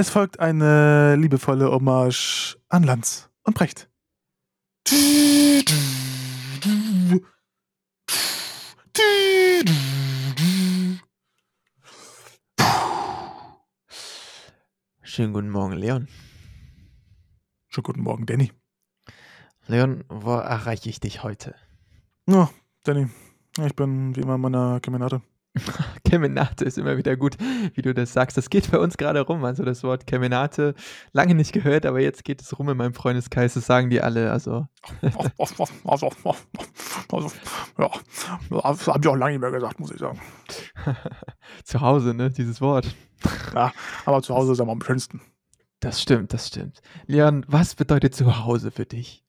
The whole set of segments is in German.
Es folgt eine liebevolle Hommage an Lanz und Brecht. Schönen guten Morgen, Leon. Schönen guten Morgen, Danny. Leon, wo erreiche ich dich heute? Ja, Danny, ich bin wie immer in meiner Kemenate. Kemenate ist immer wieder gut, wie du das sagst. Das geht bei uns gerade rum. Also das Wort Kemenate, lange nicht gehört, aber jetzt geht es rum in meinem Freundeskreis. Das sagen die alle. Also, Also, also, also ja, das habe ich auch lange nicht mehr gesagt, muss ich sagen. zu Hause, ne? Dieses Wort. Ja, aber zu Hause ist am schönsten. Das stimmt, das stimmt. Leon, was bedeutet zu Hause für dich?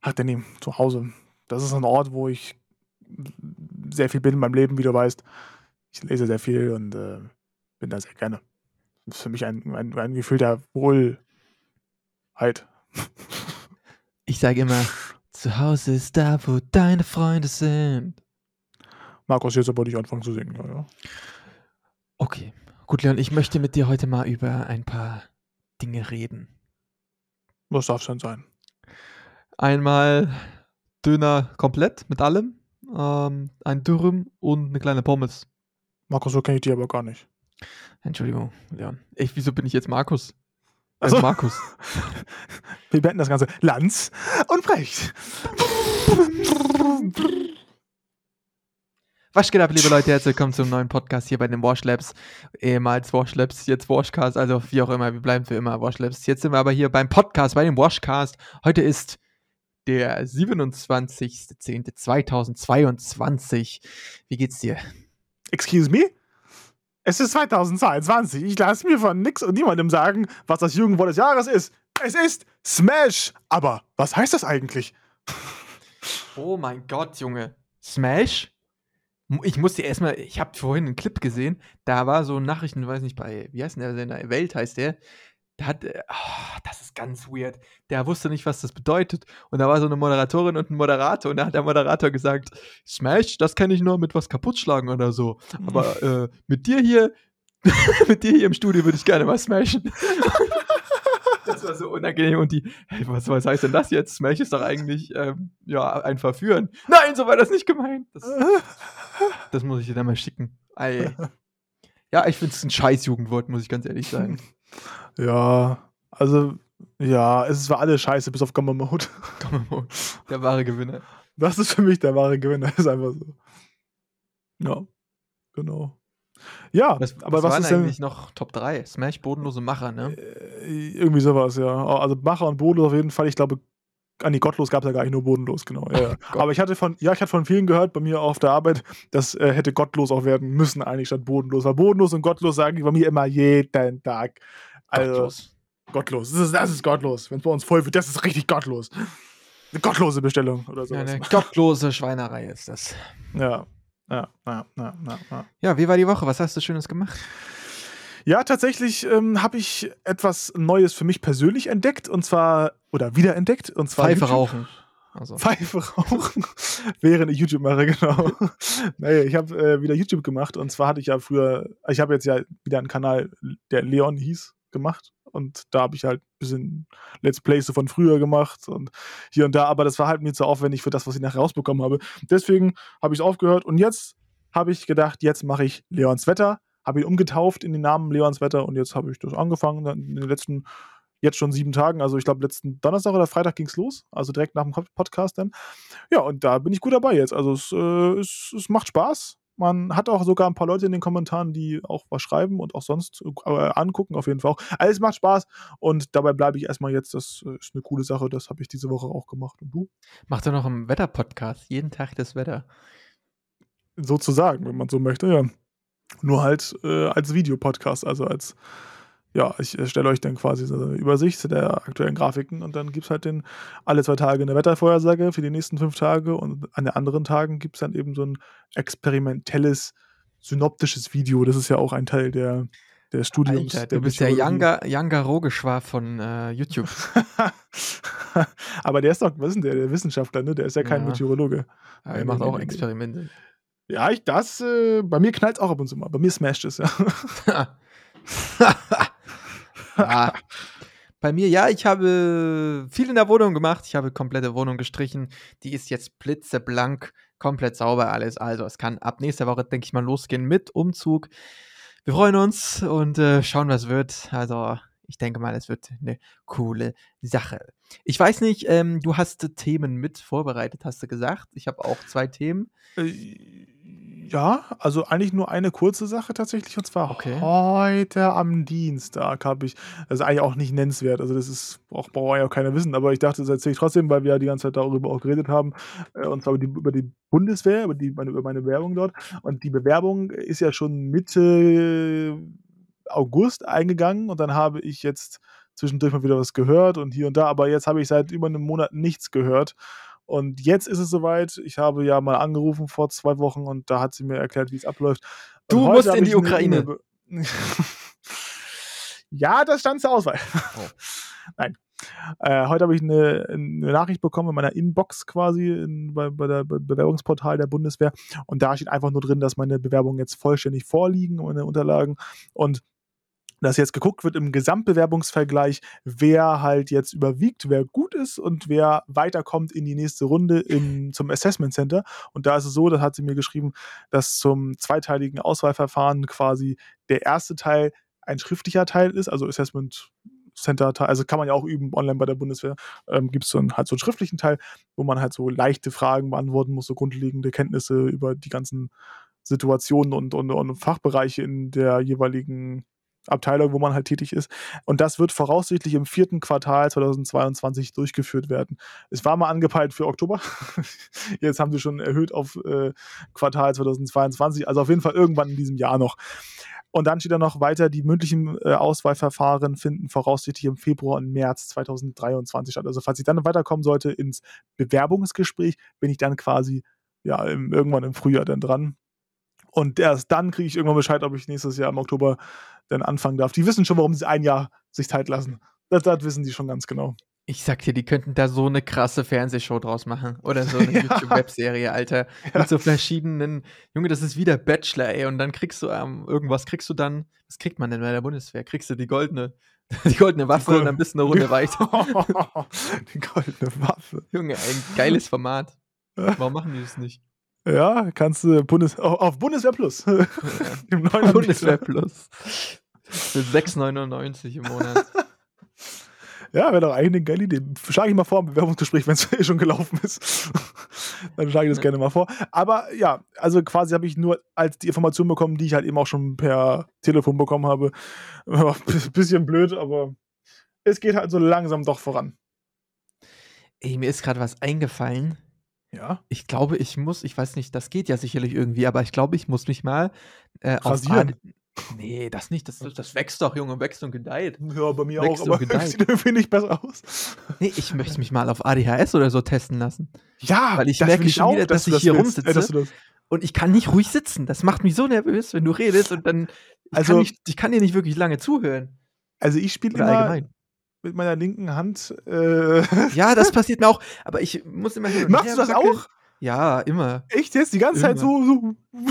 Ach, Danny, zu Hause. Das ist ein Ort, wo ich sehr viel bin in meinem Leben, wie du weißt. Ich lese sehr viel und äh, bin da sehr gerne. Das ist für mich ein, ein, ein Gefühl der Wohlheit. Ich sage immer, zu Hause ist da, wo deine Freunde sind. Markus, jetzt aber nicht anfangen zu singen. Ja, ja. Okay, gut, Leon, ich möchte mit dir heute mal über ein paar Dinge reden. Was darf es denn sein? Einmal Döner komplett mit allem, ähm, ein Dürüm und eine kleine Pommes. Markus, so kenne ich die aber gar nicht. Entschuldigung, Leon. Ich, wieso bin ich jetzt Markus? Also so. Markus. Wir beenden das Ganze. Lanz und Brecht. Was geht ab, liebe Leute? Herzlich willkommen zum neuen Podcast hier bei den Wash Labs. Ehemals Wash Labs, jetzt Washcast, also wie auch immer, wir bleiben für immer Wash Labs. Jetzt sind wir aber hier beim Podcast, bei dem Washcast. Heute ist der 27.10.2022. Wie geht's dir? Excuse me? Es ist 2022. Ich lasse mir von nix und niemandem sagen, was das Jugendwort des Jahres ist. Es ist Smash. Aber was heißt das eigentlich? Oh mein Gott, Junge. Smash? Ich musste erstmal, ich habe vorhin einen Clip gesehen, da war so Nachrichten, weiß nicht, bei, wie heißt denn der Sender? Welt heißt der. Da hat, äh, ah, das ist ganz weird. Der wusste nicht, was das bedeutet. Und da war so eine Moderatorin und ein Moderator und da hat der Moderator gesagt, Smash, das kann ich nur mit was kaputtschlagen oder so. Aber äh, mit dir hier, mit dir hier im Studio würde ich gerne mal smashen. Das war so unangenehm und die, hey, was, was heißt denn das jetzt? Smash ist doch eigentlich, ähm, ja, ein Verführen. Nein, so war das nicht gemeint. Das, das muss ich dir dann mal schicken. Ei. Ja, ich finde es ein scheiß Jugendwort, muss ich ganz ehrlich sagen. Ja, also, ja, es war alles scheiße, bis auf Gamma Mode. Komm mal, der wahre Gewinner. Das ist für mich der wahre Gewinner. ist einfach so. Ja, genau. Ja, Was, aber was, was waren ist denn. eigentlich noch Top 3? Smash, bodenlose Macher, ne? Äh, Irgendwie sowas, ja. Also Macher und Bodenlos auf jeden Fall. Ich glaube, ah nee, gottlos gab es ja gar nicht nur bodenlos, genau. Ja. Aber ich hatte von, ja, ich hatte von vielen gehört bei mir auf der Arbeit, das äh, hätte gottlos auch werden müssen, eigentlich statt bodenlos. Weil bodenlos und gottlos sagen die bei mir immer jeden Tag. Also, Gottlos. gottlos. Das ist, das ist gottlos. Wenn es bei uns voll wird, das ist richtig gottlos. Eine gottlose Bestellung oder so. Ja, eine gottlose Schweinerei ist das. Ja. Ja, ja, ja, ja, ja. Ja, wie war die Woche? Was hast du Schönes gemacht? Ja, tatsächlich ähm, habe ich etwas Neues für mich persönlich entdeckt und zwar, oder wiederentdeckt, und zwar Pfeife YouTube. rauchen. Also, Pfeife rauchen, während ich YouTube mache, genau. naja, ich habe äh, wieder YouTube gemacht und zwar hatte ich ja früher, ich habe jetzt ja wieder einen Kanal, der Leon hieß, gemacht und da habe ich halt ein bisschen Let's Plays von früher gemacht und hier und da, aber das war halt mir zu aufwendig für das, was ich nachher rausbekommen habe. Deswegen habe ich es aufgehört und jetzt habe ich gedacht, jetzt mache ich Leons Wetter, habe ihn umgetauft in den Namen Leons Wetter und jetzt habe ich das angefangen in den letzten jetzt schon sieben Tagen, also ich glaube letzten Donnerstag oder Freitag ging es los, also direkt nach dem Podcast dann. Ja, und da bin ich gut dabei jetzt. Also es, äh, es, es macht Spaß. Man hat auch sogar ein paar Leute in den Kommentaren, die auch was schreiben und auch sonst äh, angucken, auf jeden Fall auch. Alles macht Spaß und dabei bleibe ich erstmal jetzt. Das äh, ist eine coole Sache, das habe ich diese Woche auch gemacht. Und du? macht er noch einen Wetter-Podcast. Jeden Tag das Wetter. Sozusagen, wenn man so möchte, ja. Nur halt äh, als Videopodcast, also als, ja, ich stelle euch dann quasi so eine Übersicht der aktuellen Grafiken und dann gibt es halt den alle zwei Tage eine Wettervorhersage für die nächsten fünf Tage und an den anderen Tagen gibt es dann eben so ein experimentelles, synoptisches Video. Das ist ja auch ein Teil der, der Studiums. Alter, der du bist der. Younger, Younger Rogeschwar von äh, YouTube. Aber der ist doch, was ist denn der, der Wissenschaftler, ne? Der ist ja kein Ja. Meteorologe. Aber er macht auch. Experimente. Ja, ich das, äh, bei mir knallt es auch ab und zu mal. Bei mir smasht es, ja. Ja. Bei mir, ja, ich habe viel in der Wohnung gemacht. Ich habe komplette Wohnung gestrichen. Die ist jetzt blitzeblank, komplett sauber alles. Also, es kann ab nächster Woche, denke ich mal, losgehen mit Umzug. Wir freuen uns und äh, schauen, was wird. Also, ich denke mal, es wird eine coole Sache. Ich weiß nicht, ähm, du hast Themen mit vorbereitet, hast du gesagt. Ich habe auch zwei Themen. Äh, ja, also eigentlich nur eine kurze Sache tatsächlich. Und zwar Okay. heute am Dienstag habe ich, das ist eigentlich auch nicht nennenswert, also das ist auch braucht ja auch keiner wissen, aber ich dachte, das erzähle ich trotzdem, weil wir ja die ganze Zeit darüber auch geredet haben, äh, und zwar über die, über die Bundeswehr, über, die, meine, über meine Bewerbung dort. Und die Bewerbung ist ja schon Mitte August eingegangen und dann habe ich jetzt zwischendurch mal wieder was gehört und hier und da, aber jetzt habe ich seit über einem Monat nichts gehört. Und jetzt ist es soweit. Ich habe ja mal angerufen vor zwei Wochen und da hat sie mir erklärt, wie es abläuft. Und Du musst in die Ukraine. Be- ja, das stand zur Auswahl. Oh. Nein. Äh, heute habe ich eine, eine Nachricht bekommen in meiner Inbox quasi in, bei, bei der Be Bewerbungsportal der Bundeswehr. Und da steht einfach nur drin, dass meine Bewerbungen jetzt vollständig vorliegen, meine Unterlagen. Und dass jetzt geguckt wird im Gesamtbewerbungsvergleich, wer halt jetzt überwiegt, wer gut ist und wer weiterkommt in die nächste Runde im, zum Assessment Center. Und da ist es so, das hat sie mir geschrieben, dass zum zweiteiligen Auswahlverfahren quasi der erste Teil ein schriftlicher Teil ist, also Assessment Center also kann man ja auch üben online bei der Bundeswehr, ähm, gibt es so einen, halt so einen schriftlichen Teil, wo man halt so leichte Fragen beantworten muss, so grundlegende Kenntnisse über die ganzen Situationen und, und, und Fachbereiche in der jeweiligen Abteilung, wo man halt tätig ist. Und das wird voraussichtlich im vierten Quartal 2022 durchgeführt werden. Es war mal angepeilt für Oktober. Jetzt haben sie schon erhöht auf äh, Quartal 2022, also auf jeden Fall irgendwann in diesem Jahr noch. Und dann steht da noch weiter, die mündlichen äh, Auswahlverfahren finden voraussichtlich im Februar und März 2023 statt. Also falls ich dann weiterkommen sollte ins Bewerbungsgespräch, bin ich dann quasi ja im, irgendwann im Frühjahr dann dran. Und erst dann kriege ich irgendwann Bescheid, ob ich nächstes Jahr im Oktober dann anfangen darf. Die wissen schon, warum sie ein Jahr sich Zeit lassen. Das, das wissen die schon ganz genau. Ich sag dir, die könnten da so eine krasse Fernsehshow draus machen. Oder so eine Ja. YouTube-Webserie, Alter. Ja. Mit so verschiedenen. Junge, das ist wieder Bachelor, ey. Und dann kriegst du ähm, irgendwas, kriegst du dann. Was kriegt man denn bei der Bundeswehr? Kriegst du die goldene, die goldene Waffe Gold- und dann bist du eine Runde weiter. die goldene Waffe. Junge, ein geiles Format. Warum machen die das nicht? Ja, kannst du Bundes auf Bundeswehr Plus. Im neuen Bundeswehr. Plus. Für 6,99 im Monat. Ja, wäre doch eigentlich eine geile Idee. Schlage ich mal vor im Bewerbungsgespräch, wenn es eh schon gelaufen ist. Dann schlage ich das Ja. gerne mal vor. Aber ja, also quasi habe ich nur als die Information bekommen, die ich halt eben auch schon per Telefon bekommen habe. Ja, Bisschen blöd, aber es geht halt so langsam doch voran. Ey, mir ist gerade was eingefallen. Ja. Ich glaube, ich muss, ich weiß nicht, das geht ja sicherlich irgendwie, aber ich glaube, ich muss mich mal äh, auf? AD Nee, das nicht. Das, das wächst doch, Junge, wächst und gedeiht. Ja, bei mir Wächst auch, aber gedeiht. sieht irgendwie nicht besser aus. Nee, ich möchte mich mal auf ADHS oder so testen lassen. Ja, Weil ich merke will schon wieder, dass du ich hier willst, äh, rumsitze. dass das- Und ich kann nicht ruhig sitzen. Das macht mich so nervös, wenn du redest und dann. Ich, Also- kann, nicht, ich kann dir nicht wirklich lange zuhören. Also ich spiele immer allgemein. Mit meiner linken Hand. Äh, Ja, das passiert mir auch. Aber ich muss immer hin Machst du das wackeln. auch? Ja, immer. Echt jetzt? Die ganze Zeit so. so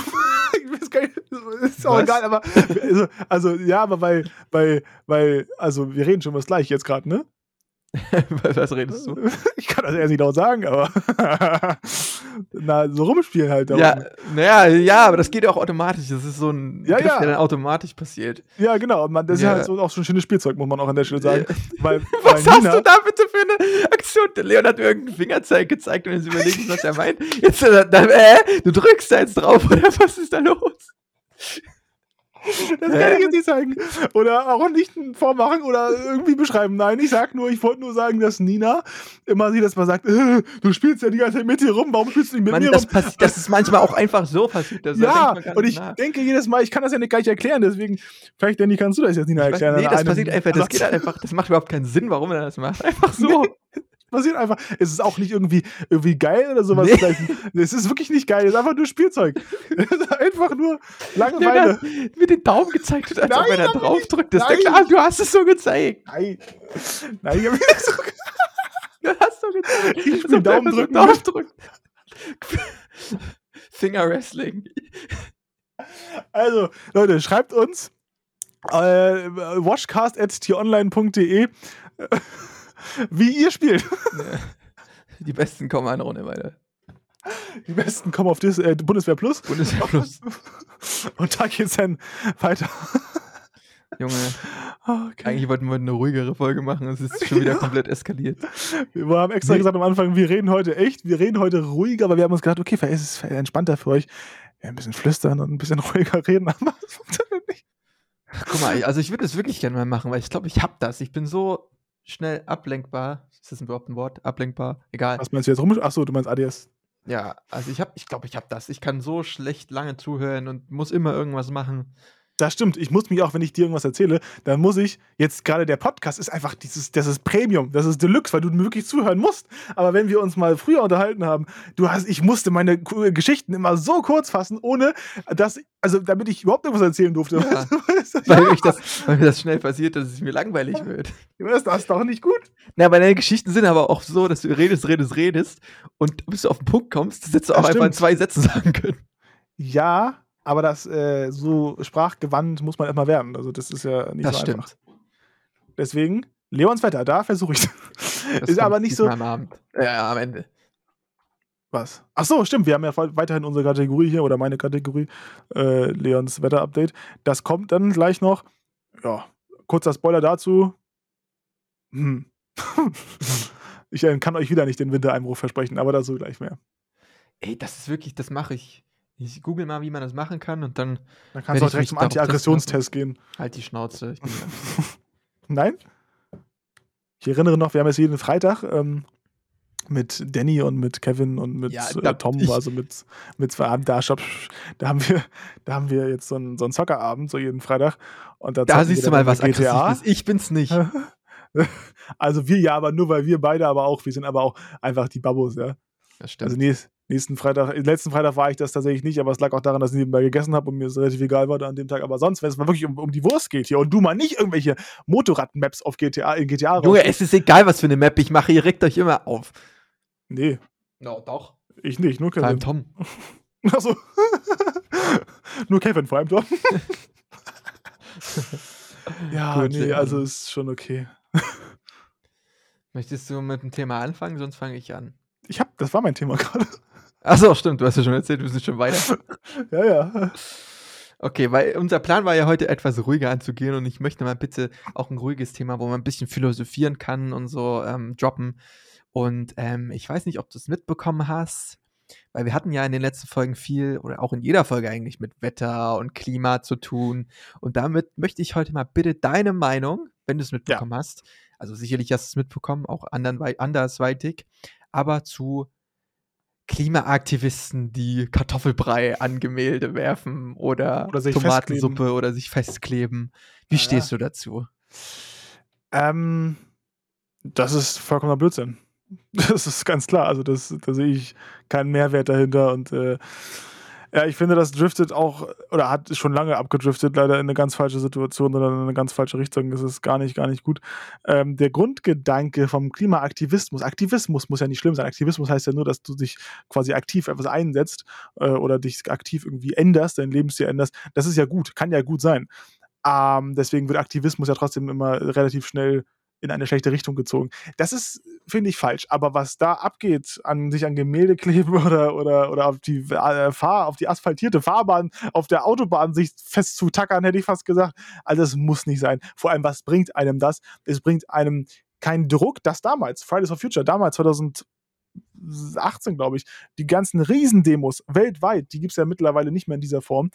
ich weiß gar nicht, ist auch Was? egal, aber. Also, also, ja, aber weil, weil, weil, also wir reden schon was gleich jetzt gerade, ne? Was redest du? Ich kann das erst nicht laut sagen, aber. Na, so rumspielen halt Ja, naja, ja, aber das geht ja auch automatisch. Das ist so ein Ja, Griff, ja. der dann automatisch passiert. Ja, genau. Man, das Ja. ist halt so auch so ein schönes Spielzeug, muss man auch an der Stelle sagen. Weil, Was weil hast du da bitte für eine Aktion? Der Leon hat mir irgendeinen Fingerzeig gezeigt und jetzt überlegen, was er meint. Jetzt, äh, äh, du drückst da jetzt drauf oder was ist da los? Das kann ich jetzt nicht zeigen. Oder auch nicht vormachen oder irgendwie beschreiben. Nein, ich sag nur, ich wollte nur sagen, dass Nina immer sie das mal sagt, äh, du spielst ja die ganze Zeit mit dir rum, warum spielst du nicht mit Mann, mir das, rum? das ist manchmal auch einfach so passiert. Das, da ja, und ich nach. denke jedes Mal, ich kann das ja nicht gleich erklären, deswegen, vielleicht, Danny, kannst du das jetzt Nina Ich weiß, erklären. nee, das passiert einfach, das geht halt einfach, das macht überhaupt keinen Sinn, warum er das macht. Einfach so. Passiert einfach. Es ist auch nicht irgendwie, irgendwie geil oder sowas. Nee. Es ist wirklich nicht geil, es ist einfach nur Spielzeug. Es ist einfach nur Langeweile. hat mir den Daumen gezeigt und als Nein, ob er da drauf drückt. Das ist klar, du hast es so gezeigt. Nein. Nein, ich hab nicht so Du hast so gezeigt. Ich er Daumen so drücken drauf drückt. Finger Wrestling. Also, Leute, schreibt uns, Äh, watchcast.tonline.de Wie ihr spielt. Die Besten kommen eine Runde weiter. Die Besten kommen auf Dis äh, Bundeswehr Plus. Bundeswehr Plus. Und da geht's dann weiter. Junge, Okay. eigentlich wollten wir eine ruhigere Folge machen. Es ist schon wieder Ja. komplett eskaliert. Wir haben extra Nee. gesagt am Anfang, wir reden heute echt, wir reden heute ruhiger, aber wir haben uns gedacht, okay, vielleicht ist es entspannter für euch. Ja, ein bisschen flüstern und ein bisschen ruhiger reden, aber das funktioniert nicht. Guck mal, also ich würde es wirklich gerne mal machen, weil ich glaube, ich hab das. Ich bin so schnell ablenkbar. Ist das überhaupt ein Wort? Ablenkbar? Egal. Was meinst du jetzt rum? Achso, du meinst ADS. Ja, also ich habe, ich glaube, ich habe das. Ich kann so schlecht lange zuhören und muss immer irgendwas machen. Das stimmt. Ich muss mich auch, wenn ich dir irgendwas erzähle, dann muss ich jetzt gerade der Podcast ist einfach dieses, das ist Premium, das ist Deluxe, weil du mir wirklich zuhören musst. Aber wenn wir uns mal früher unterhalten haben, du hast, ich musste meine Ku- Geschichten immer so kurz fassen, ohne dass, also damit ich überhaupt irgendwas erzählen durfte. Ja. Weißt du? Weil, Ja. ich das, weil mir das schnell passiert, dass es mir langweilig wird. Das ist doch nicht gut. Na, aber deine Geschichten sind aber auch so, dass du redest, redest, redest und bis du auf den Punkt kommst, hättest du auch Das einfach in stimmt. zwei Sätzen sagen können. Ja, aber das äh, so sprachgewandt muss man immer werden. Also das ist ja nicht Das so stimmt. einfach. Deswegen, Leons Wetter, da versuche ich. Das ist aber nicht so. Am Abend. Ja, am Ende. Was? Ach so, stimmt. Wir haben ja weiterhin unsere Kategorie hier oder meine Kategorie, äh, Leons Wetter-Update. Das kommt dann gleich noch. Ja, kurzer Spoiler dazu. Hm. ich äh, kann euch wieder nicht den Wintereinbruch versprechen, aber dazu gleich mehr. Ey, das ist wirklich, das mache ich. Ich google mal, wie man das machen kann und dann Dann kannst du auch direkt zum Anti-Aggressionstest gehen. halt die Schnauze. Nein? Ich erinnere noch, wir haben jetzt jeden Freitag ähm, mit Danny und mit Kevin und mit Ja, äh, Tom, also mit, mit zwei Abend, da, da haben wir, da haben wir jetzt so einen, so einen Zockerabend, so jeden Freitag. Und da, da siehst du mal, was GTA. aggressiv ist. Ich bin's nicht. Also wir ja, aber nur weil wir beide aber auch, wir sind aber auch einfach die Babos, ja. Das stimmt. Also nächst, nächsten Freitag, letzten Freitag war ich das tatsächlich nicht, aber es lag auch daran, dass ich nebenbei gegessen habe und mir es relativ egal war da an dem Tag. Aber sonst, wenn es mal wirklich um, um die Wurst geht hier und du mal nicht irgendwelche Motorrad-Maps auf GTA, in GTA Junge, es ist egal, was für eine Map ich mache. Ihr regt euch immer auf. Nee, No, doch. ich nicht, nur Vor allem Kevin. Tom. Achso. nur Kevin vor allem doch. ja, Gut, nee, ähm, also ist schon okay. Möchtest du mit dem Thema anfangen? Sonst fange ich an. Ich hab, das war mein Thema gerade. Achso, stimmt. Du hast ja schon erzählt, wir sind schon weiter. ja, ja. Okay, weil unser Plan war ja heute etwas ruhiger anzugehen und ich möchte mal bitte auch ein ruhiges Thema, wo man ein bisschen philosophieren kann und so ähm, droppen. Und ähm, ich weiß nicht, ob du es mitbekommen hast, weil wir hatten ja in den letzten Folgen viel oder auch in jeder Folge eigentlich mit Wetter und Klima zu tun. Und damit möchte ich heute mal bitte deine Meinung, wenn du es mitbekommen hast, also sicherlich hast du es mitbekommen, auch andern, andersweitig, aber zu Klimaaktivisten, die Kartoffelbrei an Gemälde werfen oder, Oder sich Tomatensuppe festkleben. oder sich festkleben. Wie Ja, stehst du dazu? Ähm, das ist vollkommener Blödsinn. Das ist ganz klar. Also, das, da sehe ich keinen Mehrwert dahinter. Und äh, ja, ich finde, das driftet auch, oder hat schon lange abgedriftet, leider in eine ganz falsche Situation oder in eine ganz falsche Richtung. Das ist gar nicht, gar nicht gut. Ähm, der Grundgedanke vom Klimaaktivismus, Aktivismus muss ja nicht schlimm sein. Aktivismus heißt ja nur, dass du dich quasi aktiv etwas einsetzt äh, oder dich aktiv irgendwie änderst, dein Lebensstil änderst. Das ist ja gut, kann ja gut sein. Ähm, deswegen wird Aktivismus ja trotzdem immer relativ schnell in eine schlechte Richtung gezogen. Das ist, finde ich, falsch. Aber was da abgeht, an sich an Gemälde kleben oder, oder, oder auf, die, äh, Fahr, auf die asphaltierte Fahrbahn, auf der Autobahn sich festzutackern, hätte ich fast gesagt, also das muss nicht sein. Vor allem, was bringt einem das? Es bringt einem keinen Druck, dass damals, Fridays for Future, damals 2018, glaube ich, die ganzen Riesendemos weltweit, die gibt es ja mittlerweile nicht mehr in dieser Form,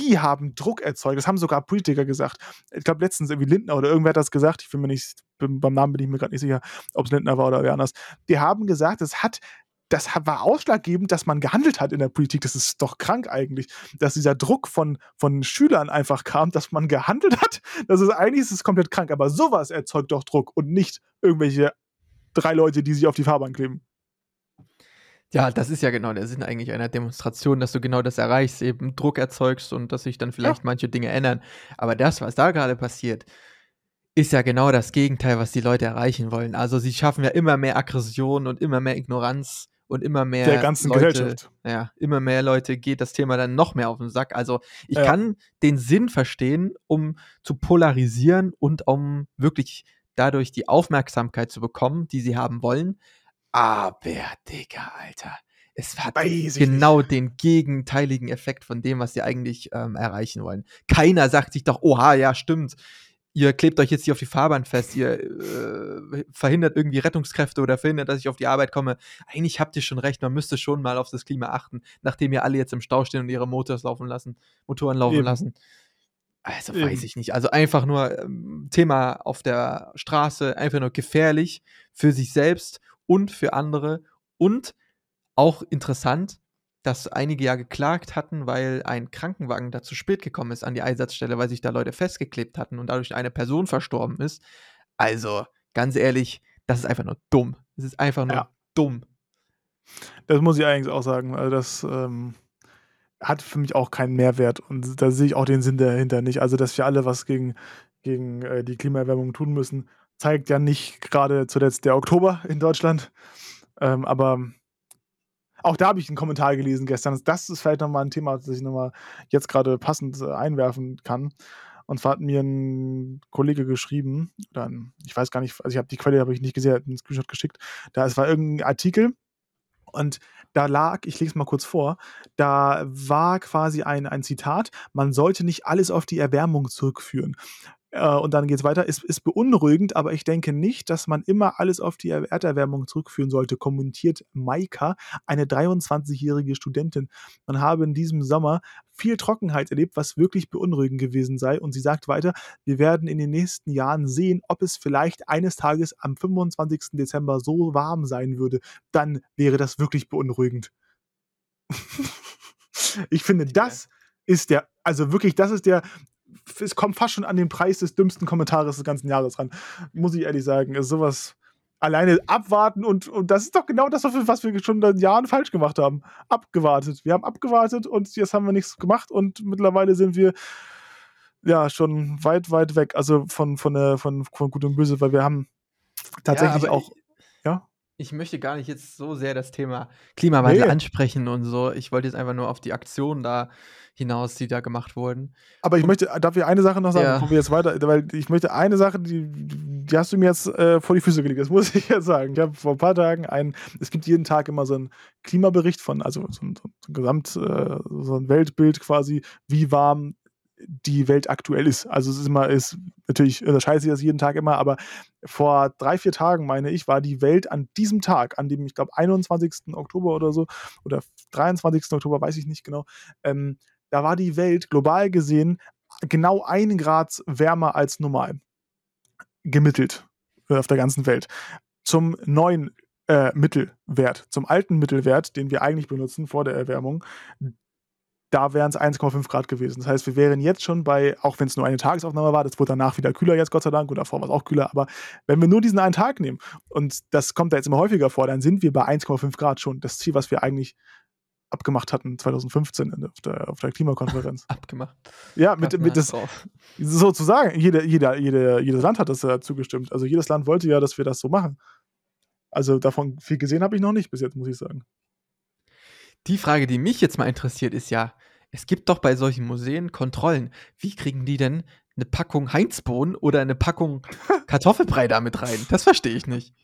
die haben Druck erzeugt. Das haben sogar Politiker gesagt. Ich glaube, letztens irgendwie Lindner oder irgendwer hat das gesagt. Ich bin mir nicht, bin, beim Namen bin ich mir gerade nicht sicher, ob es Lindner war oder wer anders. Die haben gesagt, es hat, das war ausschlaggebend, dass man gehandelt hat in der Politik. Das ist doch krank eigentlich, dass dieser Druck von, von Schülern einfach kam, dass man gehandelt hat. Das ist eigentlich ist es komplett krank. Aber sowas erzeugt doch Druck und nicht irgendwelche drei Leute, die sich auf die Fahrbahn kleben. Ja, das ist ja genau der Sinn eigentlich einer Demonstration, dass du genau das erreichst, eben Druck erzeugst und dass sich dann vielleicht manche Dinge ändern. Aber das, was da gerade passiert, ist ja genau das Gegenteil, was die Leute erreichen wollen. Also sie schaffen ja immer mehr Aggression und immer mehr Ignoranz und immer mehr Der ganzen Leute, Gesellschaft. ja, immer mehr Leute geht das Thema dann noch mehr auf den Sack. Also ich Ja. kann den Sinn verstehen, um zu polarisieren und um wirklich dadurch die Aufmerksamkeit zu bekommen, die sie haben wollen. Aber, Digga, Alter, es hat Weiß genau den gegenteiligen Effekt von dem, was sie eigentlich ähm, erreichen wollen. Keiner sagt sich doch, oha, ja, stimmt. Ihr klebt euch jetzt hier auf die Fahrbahn fest, ihr äh, verhindert irgendwie Rettungskräfte oder verhindert, dass ich auf die Arbeit komme. Eigentlich habt ihr schon recht, man müsste schon mal auf das Klima achten, nachdem ihr alle jetzt im Stau stehen und ihre Motors laufen lassen, Motoren laufen Eben. lassen. Also weiß ich nicht. Also einfach nur ähm, Thema auf der Straße, einfach nur gefährlich für sich selbst und für andere. Und auch interessant, dass einige ja geklagt hatten, weil ein Krankenwagen da zu spät gekommen ist an die Einsatzstelle, weil sich da Leute festgeklebt hatten und dadurch eine Person verstorben ist. Also, ganz ehrlich, das ist einfach nur dumm. Das ist einfach nur Ja. dumm. Das muss ich eigentlich auch sagen. Also das ähm, hat für mich auch keinen Mehrwert und da sehe ich auch den Sinn dahinter nicht. Also, dass wir alle was gegen, gegen äh, die Klimaerwärmung tun müssen, zeigt ja nicht gerade zuletzt der Oktober in Deutschland. Ähm, aber auch da habe ich einen Kommentar gelesen gestern. Das ist vielleicht nochmal ein Thema, das ich nochmal jetzt gerade passend äh, einwerfen kann. Und zwar hat mir ein Kollege geschrieben, oder ein, ich weiß gar nicht, also ich habe die Quelle habe ich nicht gesehen, hat einen Screenshot geschickt. Da es war irgendein Artikel und da lag, ich lese es mal kurz vor, da war quasi ein, ein Zitat, man sollte nicht alles auf die Erwärmung zurückführen. Äh, und dann geht es weiter, ist, ist beunruhigend, aber ich denke nicht, dass man immer alles auf die Er- Erderwärmung zurückführen sollte, kommentiert Maika, eine 23-jährige Studentin. Man habe in diesem Sommer viel Trockenheit erlebt, was wirklich beunruhigend gewesen sei. Und sie sagt weiter, wir werden in den nächsten Jahren sehen, ob es vielleicht eines Tages am 25. Dezember so warm sein würde. Dann wäre das wirklich beunruhigend. ich finde, das ist der, also wirklich, das ist der, es kommt fast schon an den Preis des dümmsten Kommentares des ganzen Jahres ran. Muss ich ehrlich sagen. Ist sowas alleine abwarten und, und das ist doch genau das, was wir schon seit Jahren falsch gemacht haben. Abgewartet. Wir haben abgewartet und jetzt haben wir nichts gemacht und mittlerweile sind wir ja schon weit, weit weg. Also von, von, der, von, von Gut und Böse, weil wir haben tatsächlich aber auch. Ich, möchte gar nicht jetzt so sehr das Thema Klimawandel Nee. ansprechen und so. Ich wollte jetzt einfach nur auf die Aktionen da hinaus, die da gemacht wurden. Aber ich möchte, darf ich eine Sache noch sagen, Ja. bevor wir jetzt weiter, weil ich möchte eine Sache, die, die hast du mir jetzt äh, vor die Füße gelegt, das muss ich jetzt sagen. Ich habe vor ein paar Tagen einen, es gibt jeden Tag immer so einen Klimabericht von, also so ein, so ein Gesamt, äh, so ein Weltbild quasi, wie warm die Welt aktuell ist. Also es ist immer, ist natürlich unterscheidet sich das jeden Tag immer, aber vor drei, vier Tagen, meine ich, war die Welt an diesem Tag, an dem, ich glaube, 21. Oktober oder so, oder 23. Oktober, weiß ich nicht genau, ähm, da war die Welt global gesehen genau einen Grad wärmer als normal. Gemittelt äh, auf der ganzen Welt. Zum neuen äh, Mittelwert, zum alten Mittelwert, den wir eigentlich benutzen vor der Erwärmung, da wären es 1,5 Grad gewesen. Das heißt, wir wären jetzt schon bei, auch wenn es nur eine Tagesaufnahme war, das wurde danach wieder kühler jetzt, Gott sei Dank, und davor war es auch kühler, aber wenn wir nur diesen einen Tag nehmen, und das kommt da jetzt immer häufiger vor, dann sind wir bei 1,5 Grad schon. Das Ziel, was wir eigentlich abgemacht hatten 2015 in- auf der, auf der Klimakonferenz. Abgemacht. Ja, mit, mit das, drauf. sozusagen, jeder, jeder, jeder, jedes Land hat das ja zugestimmt. Also jedes Land wollte ja, dass wir das so machen. Also davon viel gesehen habe ich noch nicht bis jetzt, muss ich sagen. Die Frage, die mich jetzt mal interessiert, ist ja, es gibt doch bei solchen Museen Kontrollen. Wie kriegen die denn eine Packung Heinzbohnen oder eine Packung Kartoffelbrei damit rein? Das verstehe ich nicht.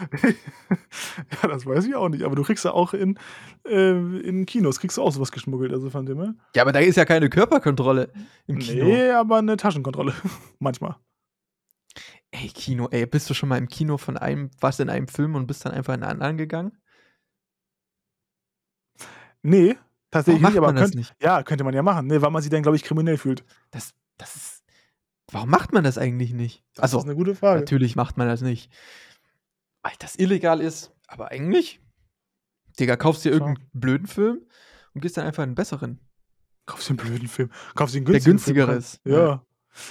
ja, das weiß ich auch nicht. Aber du kriegst ja auch in, äh, in Kinos, kriegst du auch sowas geschmuggelt, also von dem her. Ja, aber da ist ja keine Körperkontrolle im Kino. Nee, aber eine Taschenkontrolle. Manchmal. Ey, Kino, ey, bist du schon mal im Kino von einem, warst in einem Film und bist dann einfach in einen anderen gegangen? Nee, tatsächlich Warum nicht, aber man das könnt, nicht? ja, könnte man ja machen. Nee, weil man sich dann, glaube ich, kriminell fühlt. Das, das ist. Warum macht man das eigentlich nicht? Das also, ist eine gute Frage. natürlich macht man das nicht. Weil das illegal ist, aber eigentlich. Digga, kaufst dir irgendeinen blöden Film und gehst dann einfach in einen besseren. Kaufst du einen blöden Film. Kaufst du einen Der günstigen Film. günstiger komm. ist. Ja.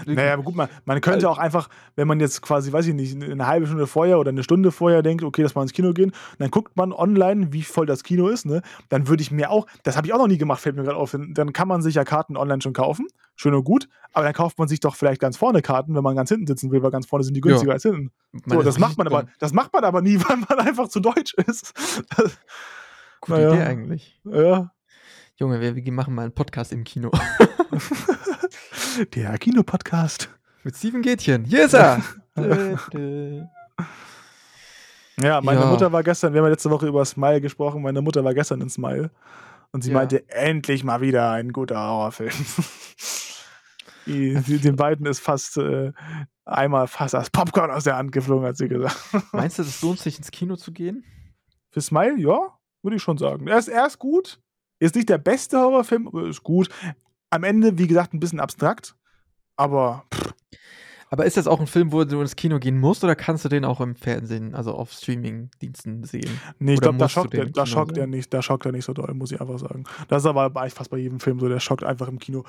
Naja, aber gut, man, man könnte auch einfach, wenn man jetzt quasi, weiß ich nicht, eine halbe Stunde vorher oder eine Stunde vorher denkt, okay, lass mal ins Kino gehen, dann guckt man online, wie voll das Kino ist, ne? Dann würde ich mir auch, das habe ich auch noch nie gemacht, fällt mir gerade auf, dann kann man sich ja Karten online schon kaufen, schön und gut, aber dann kauft man sich doch vielleicht ganz vorne Karten, wenn man ganz hinten sitzen will, weil ganz vorne sind die günstiger ja. als hinten. So, das macht man aber, das macht man aber nie, weil man einfach zu deutsch ist. Gute naja. Idee eigentlich. Ja. Junge, wir, wir machen mal einen Podcast im Kino. Der Kinopodcast. Mit Steven Gätchen. Hier ist er! ja, meine ja. Mutter war gestern, wir haben ja letzte Woche über Smile gesprochen, meine Mutter war gestern in Smile. Und sie ja. meinte, endlich mal wieder ein guter Horrorfilm. den beiden ist fast äh, einmal fast das Popcorn aus der Hand geflogen, hat sie gesagt. Meinst du, es lohnt sich ins Kino zu gehen? Für Smile, ja, würde ich schon sagen. Er ist, er ist gut, ist nicht der beste Horrorfilm, aber ist gut. Am Ende, wie gesagt, ein bisschen abstrakt, aber. Pff. Aber ist das auch ein Film, wo du ins Kino gehen musst oder kannst du den auch im Fernsehen, also auf Streaming-Diensten sehen? Nee, ich glaube, da schockt, er, da schockt er nicht, da schockt er nicht so doll, muss ich einfach sagen. Das ist aber eigentlich fast bei jedem Film so, der schockt einfach im Kino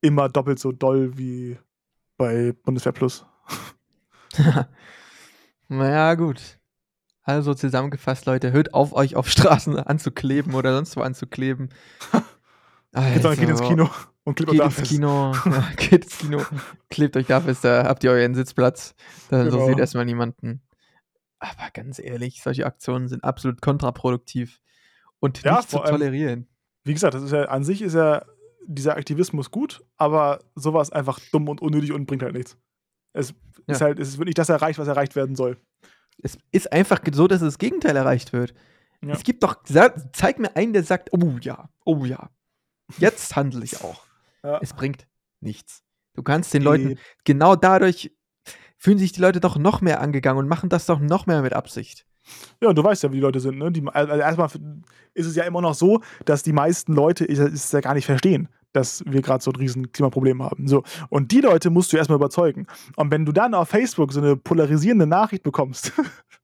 immer doppelt so doll wie bei Bundeswehr Plus. naja, gut. Also zusammengefasst, Leute, hört auf, euch auf Straßen anzukleben oder sonst wo anzukleben. Also, geht ins Kino und klebt geht ins Kino, ja, geht ins Kino, klebt euch da fest, da habt ihr euren Sitzplatz. Dann genau. interessiert erstmal niemanden. Aber ganz ehrlich, solche Aktionen sind absolut kontraproduktiv und ja, nicht zu tolerieren. Wie gesagt, das ist ja an sich ist ja dieser Aktivismus gut, aber sowas einfach dumm und unnötig und bringt halt nichts. Es ja. ist halt, es wird nicht das erreicht, was erreicht werden soll. Es ist einfach so, dass das Gegenteil erreicht wird. Ja. Es gibt doch, zeig mir einen, der sagt, oh ja, oh ja. Jetzt handle ich auch. Ja. Es bringt nichts. Du kannst den Leuten, genau dadurch fühlen sich die Leute doch noch mehr angegangen und machen das doch noch mehr mit Absicht. Ja, und du weißt ja, wie die Leute sind. Ne? Die, also erstmal ist es ja immer noch so, dass die meisten Leute es ja gar nicht verstehen, dass wir gerade so ein riesen Klimaproblem haben. So. Und die Leute musst du erstmal überzeugen. Und wenn du dann auf Facebook so eine polarisierende Nachricht bekommst,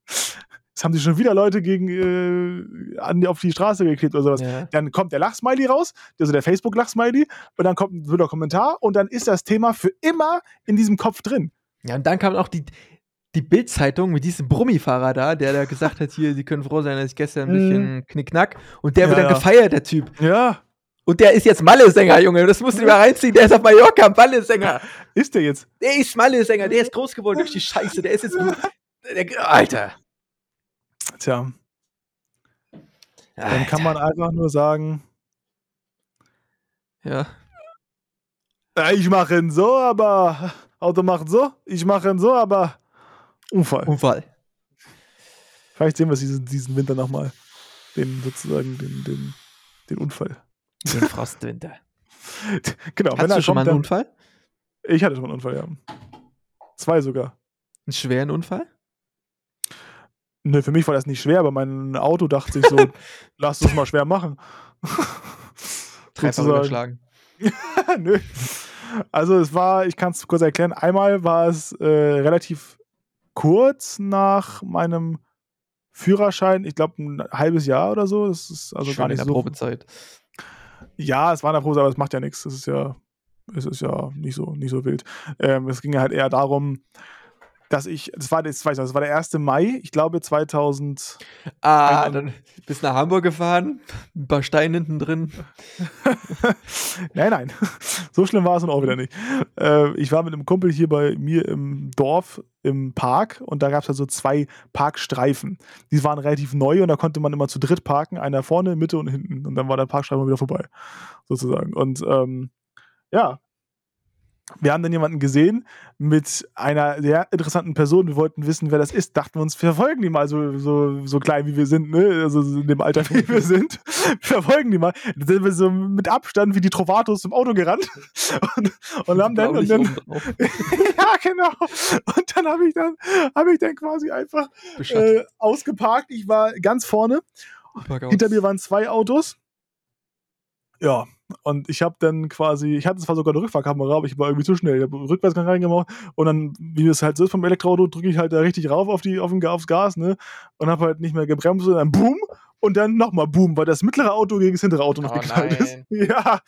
das haben sich schon wieder Leute gegen äh, an, auf die Straße geklebt oder sowas. Ja. Dann kommt der Lachsmiley raus, also der Facebook-Lachsmiley, und dann kommt ein blöder Kommentar und dann ist das Thema für immer in diesem Kopf drin. Ja, und dann kam auch die, die Bild-Zeitung mit diesem Brummifahrer da, der da gesagt hat, hier, sie können froh sein, dass ich gestern ein bisschen mhm. knickknack. Und der ja, wird dann ja. gefeiert, der Typ. Ja. Und der ist jetzt Malle-Sänger, Junge. Das musst du dir mal reinziehen. Der ist auf Mallorca Malle-Sänger. Ist der jetzt? Der ist Malle-Sänger. Der ist groß geworden durch die Scheiße. Der ist jetzt. Der, Alter. Tja. Dann kann man einfach nur sagen. Ja. Ich mache ihn so, aber. Auto macht so. Ich mache ihn so, aber. Unfall. Unfall. Vielleicht sehen wir diesen, diesen Winter nochmal. Den sozusagen, den, den, den Unfall. Den Frostwinter. genau. Hast wenn du schon kommt, mal einen Unfall? Ich hatte schon einen Unfall, ja. Zwei sogar. Einen schweren Unfall? Nö, für mich war das nicht schwer, aber mein Auto dachte sich so, lass es mal schwer machen. Dreifach überschlagen. Nö. Also es war, ich kann es kurz erklären, einmal war es äh, relativ kurz nach meinem Führerschein, ich glaube ein halbes Jahr oder so. Das ist also Schon gar nicht in der so. Probezeit. Ja, es war in der Probezeit, aber es macht ja nichts. Es ist ja, es ist ja nicht so, nicht so wild. Ähm, es ging ja halt eher darum, dass ich, das war, das, weiß ich, das war der 1. Mai, ich glaube 2000. Ah, dann bist du nach Hamburg gefahren, ein paar Steine hinten drin. nein, nein, so schlimm war es dann auch wieder nicht. Äh, ich war mit einem Kumpel hier bei mir im Dorf im Park und da gab es ja so zwei Parkstreifen. Die waren relativ neu und da konnte man immer zu dritt parken, einer vorne, Mitte und hinten. Und dann war der Parkstreifen wieder vorbei, sozusagen. Und ähm, ja, wir haben dann jemanden gesehen mit einer sehr interessanten Person. Wir wollten wissen, wer das ist. Dachten wir uns, wir verfolgen die mal, so, so, so klein wie wir sind, ne? Also in dem Alter, wie wir sind. Wir verfolgen die mal. Dann sind wir so mit Abstand wie die Trovatos zum Auto gerannt und, und haben dann, und dann ja, genau. Und dann habe ich dann, habe ich dann quasi einfach äh, ausgeparkt. Ich war ganz vorne. Hinter mir waren zwei Autos. Ja, und ich habe dann quasi, ich hatte zwar sogar eine Rückfahrkamera, aber ich war irgendwie zu schnell. Ich habe Rückwärtsgang reingemacht und dann, wie es halt so ist vom Elektroauto, drücke ich halt da richtig rauf auf die, auf den, aufs Gas, ne? Und habe halt nicht mehr gebremst und dann boom und dann nochmal boom, weil das mittlere Auto gegen das hintere Auto noch oh, geknallt ist. Ja.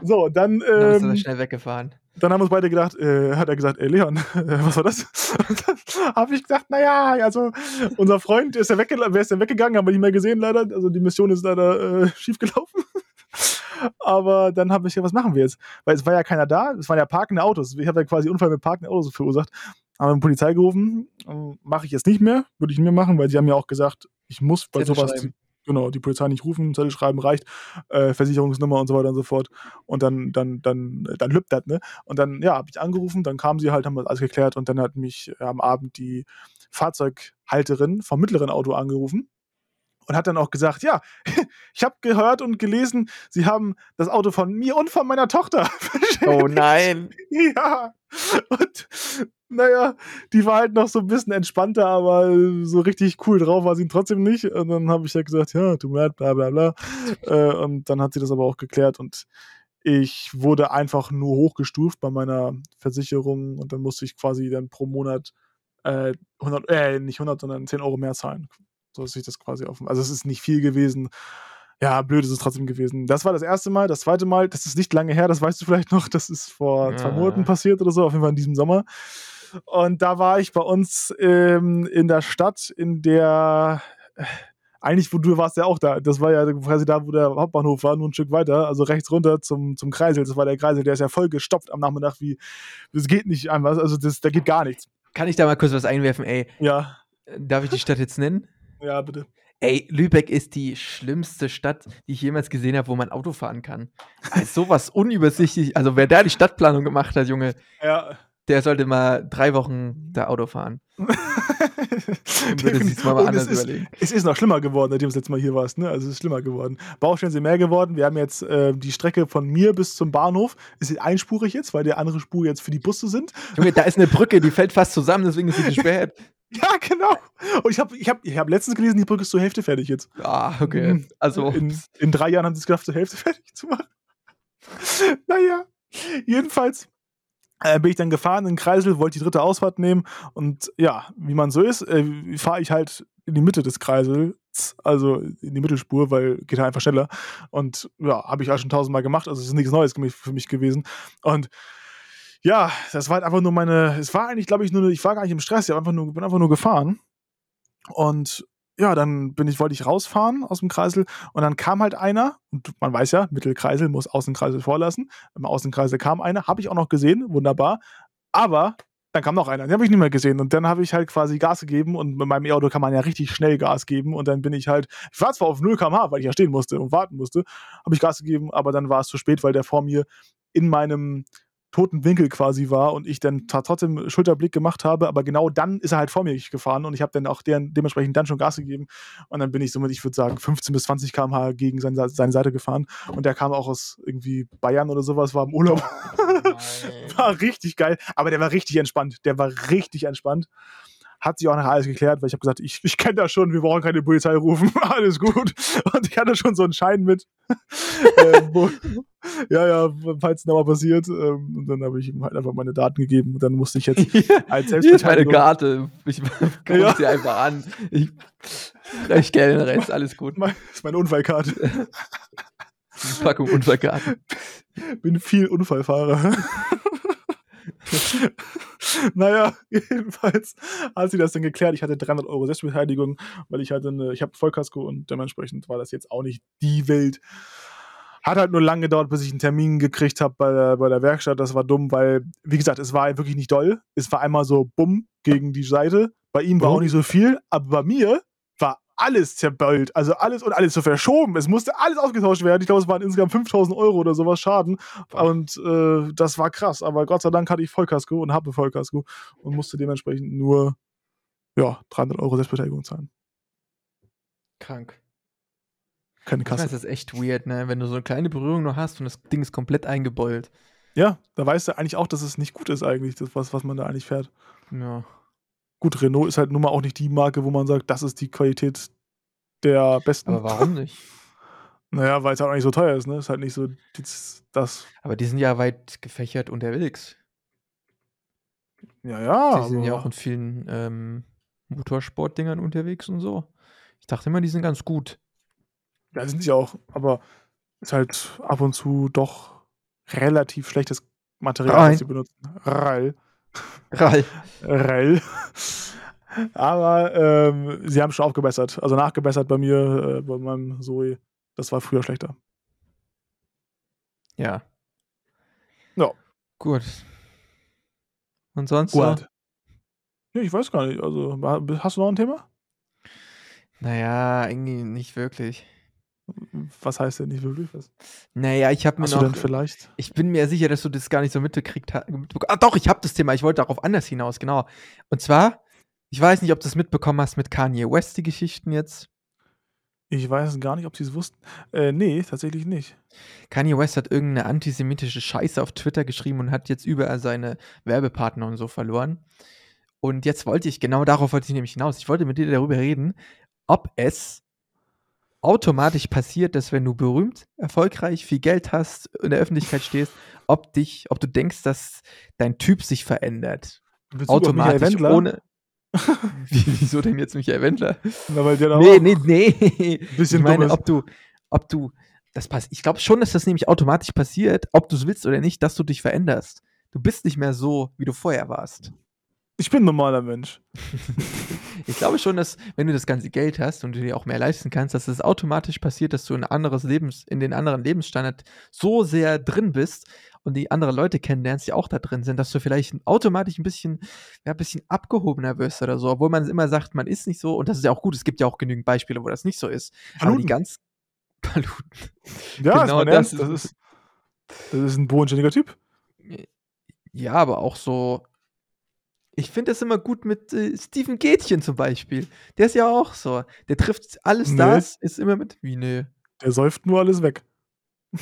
So, dann. Ähm, dann bist du ähm, schnell weggefahren. dann haben wir uns beide gedacht, äh, hat er gesagt, ey Leon, was war das? Habe ich gesagt, naja, also unser Freund ist ja wegge wer ist denn weggegangen, haben wir nicht mehr gesehen leider. Also die Mission ist leider äh, schiefgelaufen. Aber dann habe ich ja, was machen wir jetzt? Weil es war ja keiner da, es waren ja parkende Autos. Ich habe ja quasi Unfall mit parkenden Autos verursacht. Haben wir die Polizei gerufen, mache ich jetzt nicht mehr, würde ich nicht mehr machen, weil sie haben ja auch gesagt, ich muss bei Zettel sowas genau, die Polizei nicht rufen, Zettel schreiben reicht, äh, Versicherungsnummer und so weiter und so fort. Und dann, dann, dann, dann lübt das, ne? Und dann, ja, habe ich angerufen, dann kamen sie halt, haben das alles geklärt und dann hat mich am Abend die Fahrzeughalterin vom mittleren Auto angerufen und hat dann auch gesagt, ja, ich habe gehört und gelesen, sie haben das Auto von mir und von meiner Tochter Oh nein. ja. Und naja, die war halt noch so ein bisschen entspannter, aber so richtig cool drauf war sie trotzdem nicht. Und dann habe ich ja gesagt, ja, tut mir leid, bla bla bla. Äh, und dann hat sie das aber auch geklärt und ich wurde einfach nur hochgestuft bei meiner Versicherung und dann musste ich quasi dann pro Monat äh, 100, äh, nicht 100, sondern 10 Euro mehr zahlen. So dass ich das quasi auf. Also es ist nicht viel gewesen. Ja, blöd ist es trotzdem gewesen. Das war das erste Mal. Das zweite Mal, das ist nicht lange her, das weißt du vielleicht noch. Das ist vor zwei Ja. Monaten passiert oder so, auf jeden Fall in diesem Sommer. Und da war ich bei uns ähm, in der Stadt, in der äh, eigentlich, wo du warst ja auch da. Das war ja quasi da, wo der Hauptbahnhof war, nur ein Stück weiter, also rechts runter zum, zum Kreisel. Das war der Kreisel, der ist ja voll gestopft am Nachmittag, wie das geht nicht einfach. Also das, da geht gar nichts. Kann ich da mal kurz was einwerfen, ey? Ja, Darf ich die Stadt jetzt nennen? Ja, bitte. Ey, Lübeck ist die schlimmste Stadt, die ich jemals gesehen habe, wo man Auto fahren kann. Also sowas unübersichtlich. Also wer da die Stadtplanung gemacht hat, Junge, Ja. Der sollte mal drei Wochen da Auto fahren. Sich mal anders es ist, es ist noch schlimmer geworden, seitdem du das letzte Mal hier warst. Ne? Also es ist schlimmer geworden. Baustellen sind mehr geworden. Wir haben jetzt äh, die Strecke von mir bis zum Bahnhof ist einspurig jetzt, weil die andere Spur jetzt für die Busse sind. Junge, da ist eine Brücke, die fällt fast zusammen, deswegen ist sie gesperrt. Ja, genau. Und ich habe ich hab, ich hab letztens gelesen, die Brücke ist zur Hälfte fertig jetzt. Ah, okay. Mhm. Also, In, in drei Jahren haben sie es geschafft, zur Hälfte fertig zu machen. naja, jedenfalls äh, bin ich dann gefahren in den Kreisel, wollte die dritte Ausfahrt nehmen und ja, wie man so ist, äh, fahre ich halt in die Mitte des Kreisels, also in die Mittelspur, weil geht halt einfach schneller. Und ja, habe ich auch schon tausendmal gemacht, also es ist nichts Neues für mich gewesen. Und ja, das war halt einfach nur meine, es war eigentlich, glaube ich, nur, ich war gar nicht im Stress, ich einfach nur, bin einfach nur gefahren. Und ja, dann bin ich, wollte ich rausfahren aus dem Kreisel und dann kam halt einer, und man weiß ja, Mittelkreisel muss Außenkreisel vorlassen. Im Außenkreisel kam einer, habe ich auch noch gesehen, wunderbar. Aber dann kam noch einer, den habe ich nicht mehr gesehen. Und dann habe ich halt quasi Gas gegeben und mit meinem E-Auto kann man ja richtig schnell Gas geben. Und dann bin ich halt, ich war zwar auf 0 km/h, weil ich ja stehen musste und warten musste, habe ich Gas gegeben, aber dann war es zu spät, weil der vor mir in meinem toten Winkel quasi war und ich dann trotzdem Schulterblick gemacht habe, aber genau dann ist er halt vor mir gefahren und ich habe dann auch deren, dementsprechend dann schon Gas gegeben und dann bin ich somit, ich würde sagen, 15 bis 20 km/h gegen seine, seine Seite gefahren und der kam auch aus irgendwie Bayern oder sowas, war im Urlaub. war richtig geil, aber der war richtig entspannt. Der war richtig entspannt. Hat sich auch nachher alles geklärt, weil ich habe gesagt, ich, ich kenne das schon, wir brauchen keine Polizei rufen, alles gut. Und ich hatte schon so einen Schein mit. ähm, wo, ja, ja, falls es nochmal passiert. Ähm, und dann habe ich ihm halt einfach meine Daten gegeben und dann musste ich jetzt als Hier ist meine Selbstverteidigung. Karte. Ich gucke Ja. sie einfach an. Ich reich gerne den Rest, alles gut. Das ist meine Unfallkarte. Packung Unfallkarten. Bin viel Unfallfahrer. naja, jedenfalls hat sie das dann geklärt. Ich hatte 300 Euro Selbstbeteiligung, weil ich hatte eine, ich habe Vollkasko und dementsprechend war das jetzt auch nicht die Welt. Hat halt nur lange gedauert, bis ich einen Termin gekriegt habe bei der, bei der Werkstatt. Das war dumm, weil, wie gesagt, es war wirklich nicht doll. Es war einmal so bumm gegen die Seite. Bei ihm war Oh. auch nicht so viel, aber bei mir alles zerbeult. Also alles und alles so verschoben. Es musste alles ausgetauscht werden. Ich glaube, es waren insgesamt 5000 Euro oder sowas Schaden. Und äh, das war krass. Aber Gott sei Dank hatte ich Vollkasko und habe Vollkasko und musste dementsprechend nur ja, 300 Euro Selbstbeteiligung zahlen. Krank. Keine Ich weiß, Kasse. das ist echt weird, ne? Wenn du so eine kleine Berührung nur hast und das Ding ist komplett eingebeult. Ja, da weißt du eigentlich auch, dass es nicht gut ist eigentlich, das, was, was man da eigentlich fährt. Ja. Gut, Renault ist halt nun mal auch nicht die Marke, wo man sagt, das ist die Qualität der besten. Aber warum nicht? Naja, weil es halt auch nicht so teuer ist, ne? Ist halt nicht so das. das Aber die sind ja weit gefächert unterwegs. ja, ja. die sind ja auch in vielen ähm, Motorsportdingern unterwegs und so. Ich dachte immer, die sind ganz gut. Ja, sind sie auch, aber ist halt ab und zu doch relativ schlechtes Material, Rein. das sie benutzen. Rall. Rall. Rell. Aber ähm, sie haben schon aufgebessert. Also nachgebessert bei mir, äh, bei meinem Zoe. Das war früher schlechter. Ja. Ja. Gut. Und sonst? So? Gut. Ja, ich weiß gar nicht. Also, hast du noch ein Thema? Naja, irgendwie nicht wirklich. Was heißt denn nicht wirklich? Was Naja, ich habe mir hast du denn noch. vielleicht? Ich bin mir sicher, dass du das gar nicht so mitgekriegt hast. Ah, doch, ich habe das Thema. Ich wollte darauf anders hinaus, genau. Und zwar, ich weiß nicht, ob du es mitbekommen hast mit Kanye West, die Geschichten jetzt. Ich weiß gar nicht, ob sie es wussten. Äh, nee, tatsächlich nicht. Kanye West hat irgendeine antisemitische Scheiße auf Twitter geschrieben und hat jetzt überall seine Werbepartner und so verloren. Und jetzt wollte ich, genau darauf wollte ich nämlich hinaus, ich wollte mit dir darüber reden, ob es automatisch passiert, dass wenn du berühmt, erfolgreich, viel Geld hast, in der Öffentlichkeit stehst, ob dich, ob du denkst, dass dein Typ sich verändert. Bezug Automatisch, ohne. Wie, wieso denn jetzt Michael Wendler? Na, weil der da Nee, nee, nee. bisschen ich meine, ob du, ob du, das passt. Ich glaube schon, dass das nämlich automatisch passiert, ob du es willst oder nicht, dass du dich veränderst. Du bist nicht mehr so, wie du vorher warst. Ich bin ein normaler Mensch. Ich glaube schon, dass wenn du das ganze Geld hast und du dir auch mehr leisten kannst, dass es automatisch passiert, dass du in anderes Lebens, in den anderen Lebensstandard so sehr drin bist und die andere Leute kennenlernst, die auch da drin sind, dass du vielleicht automatisch ein bisschen, ja, ein bisschen abgehobener wirst oder so, obwohl man immer sagt, man ist nicht so und das ist ja auch gut. Es gibt ja auch genügend Beispiele, wo das nicht so ist. Aber die Paluten. ganz Paluten. Ja, Genau das Ernst. ist Das ist, das ist ein bodenständiger Typ. Ja, aber auch so. Ich finde das immer gut mit äh, Steven Gätchen zum Beispiel. Der ist ja auch so. Der trifft alle Nee. Stars, ist immer mit. Wie, nee. Der säuft nur alles weg.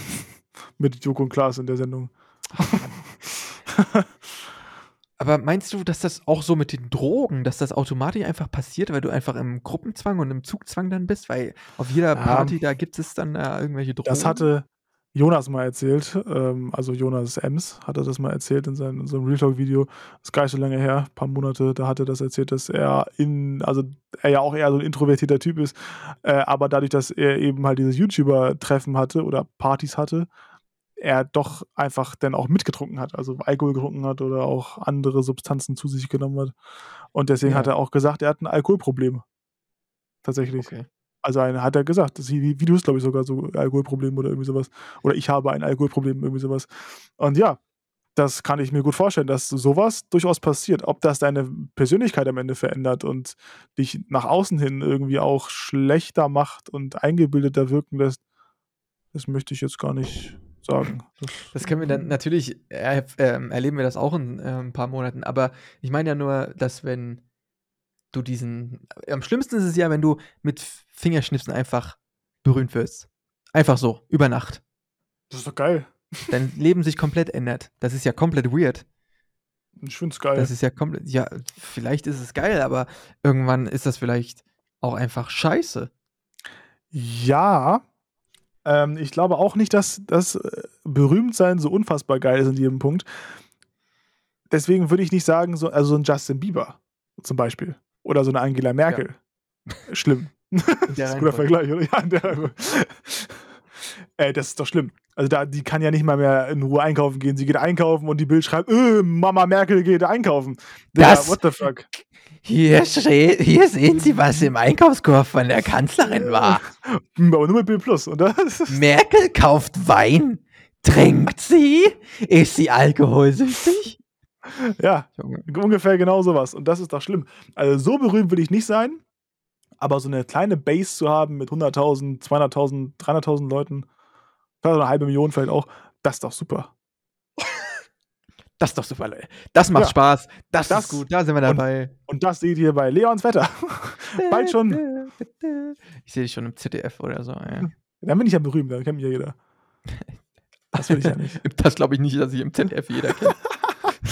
Mit Joko und Klaas in der Sendung. Aber meinst du, dass das auch so mit den Drogen, dass das automatisch einfach passiert, weil du einfach im Gruppenzwang und im Zugzwang dann bist? Weil auf jeder. Party, da gibt es dann äh, irgendwelche Drogen. Das hatte Jonas mal erzählt, ähm, also Jonas Ems hatte das mal erzählt in seinem, in so einem Real Talk-Video. Das ist gar nicht so lange her, ein paar Monate, da hat er das erzählt, dass er in, also er ja auch eher so ein introvertierter Typ ist, äh, aber dadurch, dass er eben halt dieses YouTuber-Treffen hatte oder Partys hatte, er doch einfach dann auch mitgetrunken hat, also Alkohol getrunken hat oder auch andere Substanzen zu sich genommen hat. Und deswegen Ja. hat er auch gesagt, er hat ein Alkoholproblem. Tatsächlich. Okay. Also ein, hat er gesagt, das, wie, wie du es, glaube ich, sogar so Alkoholproblem oder irgendwie sowas. Oder ich habe ein Alkoholproblem, irgendwie sowas. Und ja, das kann ich mir gut vorstellen, dass sowas durchaus passiert. Ob das deine Persönlichkeit am Ende verändert und dich nach außen hin irgendwie auch schlechter macht und eingebildeter wirken lässt, das möchte ich jetzt gar nicht sagen. Das, Das können wir dann natürlich, äh, ähm, erleben wir das auch in äh, ein paar Monaten, aber ich meine ja nur, dass wenn du diesen, am schlimmsten ist es ja, wenn du mit Fingerschnipsen einfach berühmt wirst. Einfach so, über Nacht. das ist doch geil. Dein Leben sich komplett ändert. Das ist ja komplett weird. Ich finde es geil. Das ist ja komplett, ja, vielleicht ist es geil, aber irgendwann ist das vielleicht auch einfach scheiße. Ja, ähm, ich glaube auch nicht, dass das äh, Berühmtsein so unfassbar geil ist in jedem Punkt. Deswegen würde ich nicht sagen, so, also so ein Justin Bieber zum Beispiel. Oder so eine Angela Merkel. Schlimm. In Das der ist ein guter. Vergleich, oder? Ja, der. Ey, das ist doch schlimm. Also da, die kann ja nicht mal mehr in Ruhe einkaufen gehen. Sie geht einkaufen und die Bild schreibt, äh, Mama Merkel geht einkaufen. Digga, Das- what the fuck? Hier, hier sehen Sie, was im Einkaufskorb von der Kanzlerin war. Aber nur mit Bild Plus, oder? Merkel kauft Wein. Trinkt sie? Ist sie alkoholsüchtig? Ja, Junge. ungefähr genau sowas. Und das ist doch schlimm. Also so berühmt will ich nicht sein, aber so eine kleine Base zu haben mit 100.000, 200.000, 300.000 Leuten, vielleicht eine halbe Million vielleicht auch, das ist doch super. Das ist doch super, Leute. Das macht Ja. Spaß. Das, Das- ist gut. Da sind wir dabei. Und das seht ihr bei Leons Wetter. Bald schon. Ich sehe dich schon im ZDF oder so. Ja. Dann bin ich ja berühmt, dann kennt mich ja jeder. Das will ich ja nicht. Das glaube ich nicht, dass ich im ZDF jeder kennt.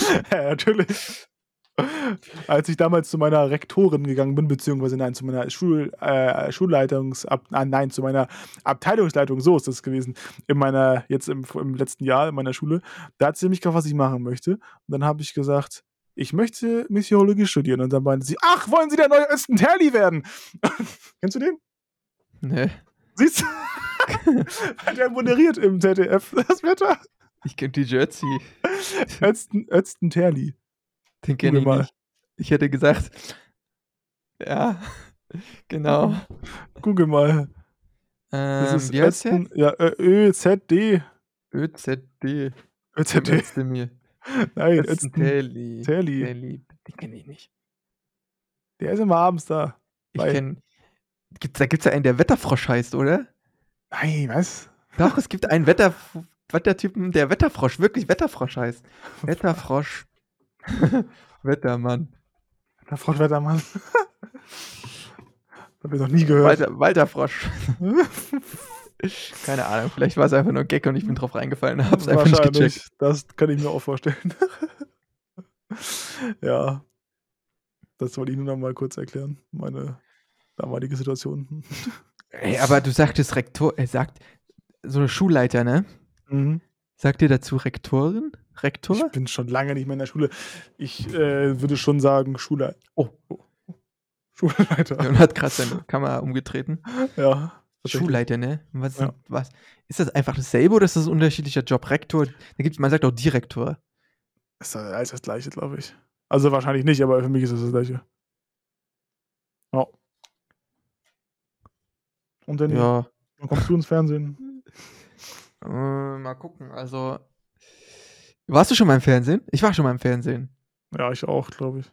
ja, natürlich. Als ich damals zu meiner Rektorin gegangen bin, beziehungsweise nein, zu meiner Schul, äh, Schulleitungs, ab, ah, nein, zu meiner Abteilungsleitung, so ist das gewesen, in meiner, jetzt im, im letzten Jahr in meiner Schule, da hat sie mich gefragt, was ich machen möchte. Und dann habe ich gesagt, ich möchte Missiologie studieren. Und dann meinte sie, ach, wollen Sie der neue Östen Terli werden? Kennst du den? Ne? Siehst du? der moderiert im ZDF das Wetter. Ich kenne die Jersey. Ötzten, Ötzten Terli. Den kenne ich mal. nicht. Ich hätte gesagt, ja, genau. Google mal. Das Ähm, ist wie? Ötzten, ja, ÖZD. ÖZD. ÖZD. Ötzte mir. Nein, Ötzten. Terli. Terli. Terli. Den kenne ich nicht. Der ist immer abends da. Ich kenne. Gibt's, da gibt es ja einen, der Wetterfrosch heißt, oder? Nein, was? Doch, es gibt einen Wetter, Wettertypen, der Wetterfrosch, wirklich Wetterfrosch heißt. Wetterfrosch. Wettermann. Der Frau Wettermann. Hab ich noch nie gehört. Walter, Walter Frosch. Keine Ahnung, vielleicht war es einfach nur ein Gag und ich bin drauf reingefallen und hab's einfach nicht gecheckt. Wahrscheinlich. Das kann ich mir auch vorstellen. ja. Das wollte ich nur noch mal kurz erklären. Meine damalige Situation. Ey, aber du sagtest Rektor, er sagt, so eine Schulleiter, ne? Mhm. Sagt ihr dazu Rektorin? Rektor? Ich bin schon lange nicht mehr in der Schule. Ich äh, würde schon sagen, Schule. Oh. Schulleiter. Und hat gerade seine Kamera umgetreten. Ja. Schulleiter, ne? Was, ist- Ja. was? Ist das einfach dasselbe oder ist das ein unterschiedlicher Job? Rektor, da gibt's, man sagt auch Direktor. Ist das alles das gleiche, glaube ich. Also wahrscheinlich nicht, aber für mich ist es das gleiche. Ja. Und dann Ja. kommst du ins Fernsehen? Äh, mal gucken. Also. Warst du schon mal im Fernsehen? Ich war schon mal im Fernsehen. Ja, ich auch, glaube ich.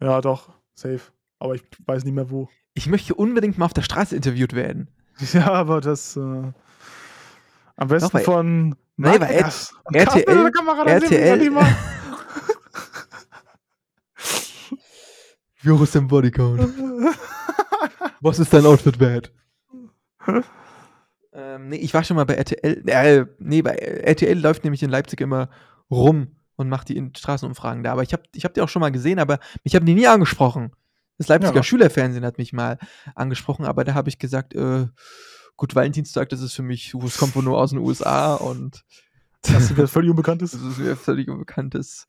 Ja, doch, safe. Aber ich weiß nicht mehr wo. Ich möchte unbedingt mal auf der Straße interviewt werden. Ja, aber das äh, am besten bei- von Markus. Und RTL wir RTL. die mal. Virus im Bodycount. Was ist dein Outfit wert? Ähm, nee, ich war schon mal bei RTL. Äh, nee, bei RTL läuft nämlich in Leipzig immer rum und macht die Straßenumfragen da. Aber ich habe ich hab die auch schon mal gesehen, aber mich haben die nie angesprochen. Das Leipziger Ja. Schülerfernsehen hat mich mal angesprochen, aber da habe ich gesagt, äh, gut, Valentinstag, das ist für mich, es kommt wohl nur aus den USA und Das ist mir völlig unbekannt das ist. ist mir völlig unbekanntes.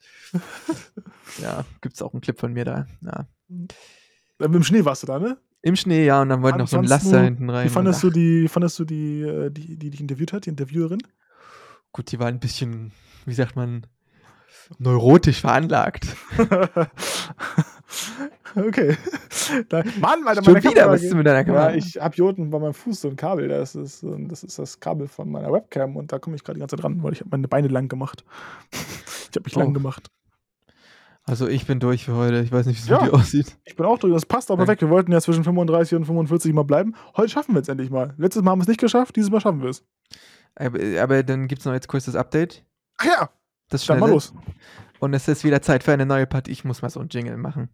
ja, gibt es auch einen Clip von mir da. Ja. Äh, Mit dem Schnee warst du da, ne? Im Schnee, ja, und dann wollte noch so ein Laster du- hinten rein. Wie fandest du die, fandest du die, äh, die, die dich interviewt hat, die Interviewerin? Gut, die war ein bisschen, wie sagt man, neurotisch veranlagt. okay. Da, Mann, Alter, Schon wieder, Kamera was ist mit deiner Kamera? Ja, ich habe hier unten bei meinem Fuß so ein Kabel. Das ist, ähm, das ist das Kabel von meiner Webcam und da komme ich gerade die ganze Zeit ran, weil ich habe meine Beine lang gemacht. Ich habe mich Oh. lang gemacht. Also ich bin durch für heute. Ich weiß nicht, wie es Ja. dir aussieht. Ich bin auch durch. Das passt aber Danke. weg. Wir wollten ja zwischen 35 und 45 mal bleiben. Heute schaffen wir es endlich mal. Letztes Mal haben wir es nicht geschafft, dieses Mal schaffen wir es. Aber, aber dann gibt es noch jetzt kurz das Update. Ach ja, Das dann mal los. Und es ist wieder Zeit für eine neue Partie. Ich muss mal so einen Jingle machen.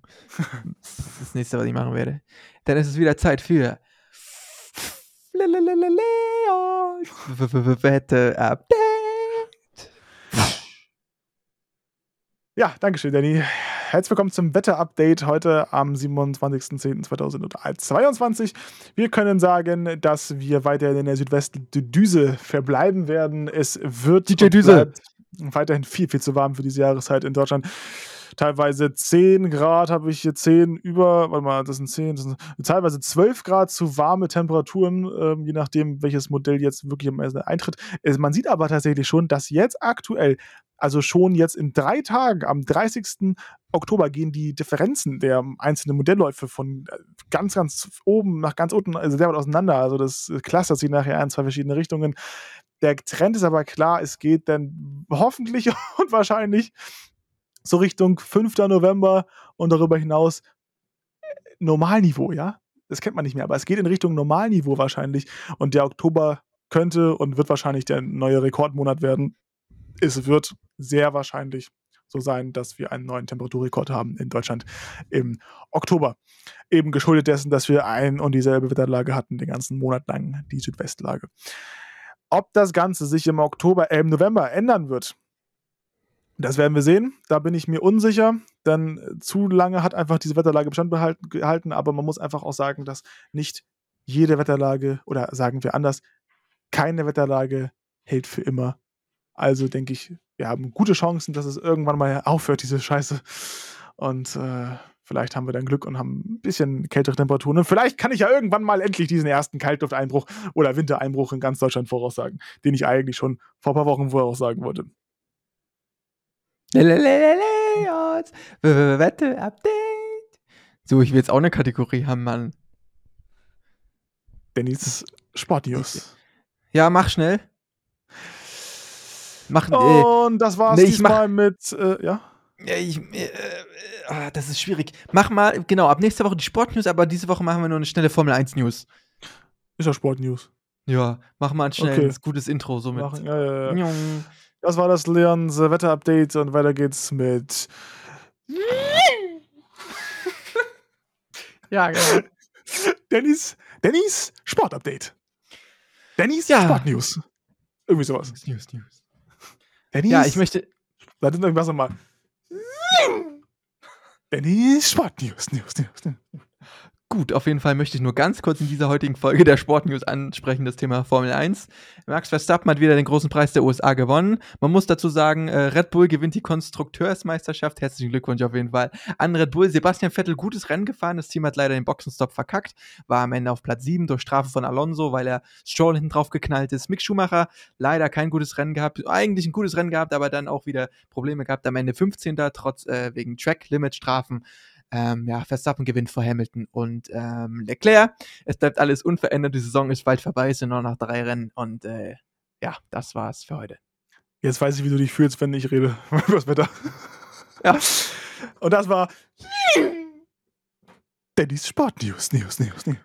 Das ist das nächste, was ich machen werde. Dann ist es wieder Zeit für Leons Wette Update. Ja, danke schön, Danny. Herzlich willkommen zum Wetter-Update heute am 27.10.2022. Wir können sagen, dass wir weiterhin in der Südwestdüse verbleiben werden. Es wird weiterhin viel, viel zu warm für diese Jahreszeit in Deutschland. Teilweise 10 Grad habe ich hier 10 über, warte mal, das sind 10, das sind teilweise 12 Grad zu warme Temperaturen, ähm, je nachdem, welches Modell jetzt wirklich am Ende eintritt. Es, man sieht aber tatsächlich schon, dass jetzt aktuell also schon jetzt in drei Tagen, am 30. Oktober, gehen die Differenzen der einzelnen Modellläufe von äh, ganz, ganz oben nach ganz unten, also sehr weit auseinander. Also das clustert sich nachher in zwei verschiedene Richtungen. Der Trend ist aber klar, es geht dann hoffentlich und wahrscheinlich so Richtung 5. November und darüber hinaus äh, Normalniveau, ja? Das kennt man nicht mehr, aber es geht in Richtung Normalniveau wahrscheinlich. Und der Oktober könnte und wird wahrscheinlich der neue Rekordmonat werden es wird sehr wahrscheinlich so sein, dass wir einen neuen Temperaturrekord haben in Deutschland im Oktober. Eben geschuldet dessen, dass wir ein und dieselbe Wetterlage hatten, den ganzen Monat lang, die Südwestlage. Ob das Ganze sich im Oktober, äh, im November ändern wird, das werden wir sehen. Da bin ich mir unsicher, denn zu lange hat einfach diese Wetterlage Bestand behalten, gehalten. Aber man muss einfach auch sagen, dass nicht jede Wetterlage, oder sagen wir anders, keine Wetterlage hält für immer. Also denke ich, wir haben gute Chancen, dass es irgendwann mal aufhört, diese Scheiße. Und äh, Vielleicht haben wir dann Glück und haben ein bisschen kältere Temperaturen. Und vielleicht kann ich ja irgendwann mal endlich diesen ersten Kaltlufteinbruch oder Wintereinbruch in ganz Deutschland voraussagen, den ich eigentlich schon vor ein paar Wochen voraussagen wollte. Wette Update. So, ich will jetzt auch eine Kategorie haben, Mann. Dennis Sportnews. Ja, mach schnell. Mach, äh, Und das war's nee, diesmal mit, äh, ja? Ja, ich, äh, äh, ah, das ist schwierig. Mach mal, genau, ab nächster Woche die Sportnews, aber diese Woche machen wir nur eine schnelle Formel 1 News. Ist ja Sportnews. Ja, mach mal ein schnelles, gutes Intro so mit. Machen, ja, ja, ja. Das war das Leons Wetter-Update und weiter geht's mit Ja, genau. Dennis, Dennis Sport-Update. Dennis Ja. Sportnews. Irgendwie sowas. News, News. Dennis, Ja, ich möchte. Warte, irgendwas nochmal. Dennis Sportnews. News, News, News. Gut, auf jeden Fall möchte ich nur ganz kurz in dieser heutigen Folge der Sportnews ansprechen, das Thema Formel 1. Max Verstappen hat wieder den großen Preis der USA gewonnen. Man muss dazu sagen, äh, Red Bull gewinnt die Konstrukteursmeisterschaft. Herzlichen Glückwunsch auf jeden Fall an Red Bull. Sebastian Vettel gutes Rennen gefahren. Das Team hat leider den Boxenstopp verkackt. War am Ende auf Platz 7 durch Strafe von Alonso, weil er Stroll hinten drauf geknallt ist. Mick Schumacher leider kein gutes Rennen gehabt. Eigentlich ein gutes Rennen gehabt, aber dann auch wieder Probleme gehabt. Am Ende 15. trotz äh, wegen Track-Limit-Strafen. Ähm, ja, Verstappen gewinnt vor Hamilton und ähm, Leclerc. Es bleibt alles unverändert. Die Saison ist bald vorbei, es sind nur noch drei Rennen und äh, ja, das war's für heute. Jetzt weiß ich, wie du dich fühlst, wenn ich rede über das Wetter. Ja. Und das war Dennis Sportnews. News, News, News.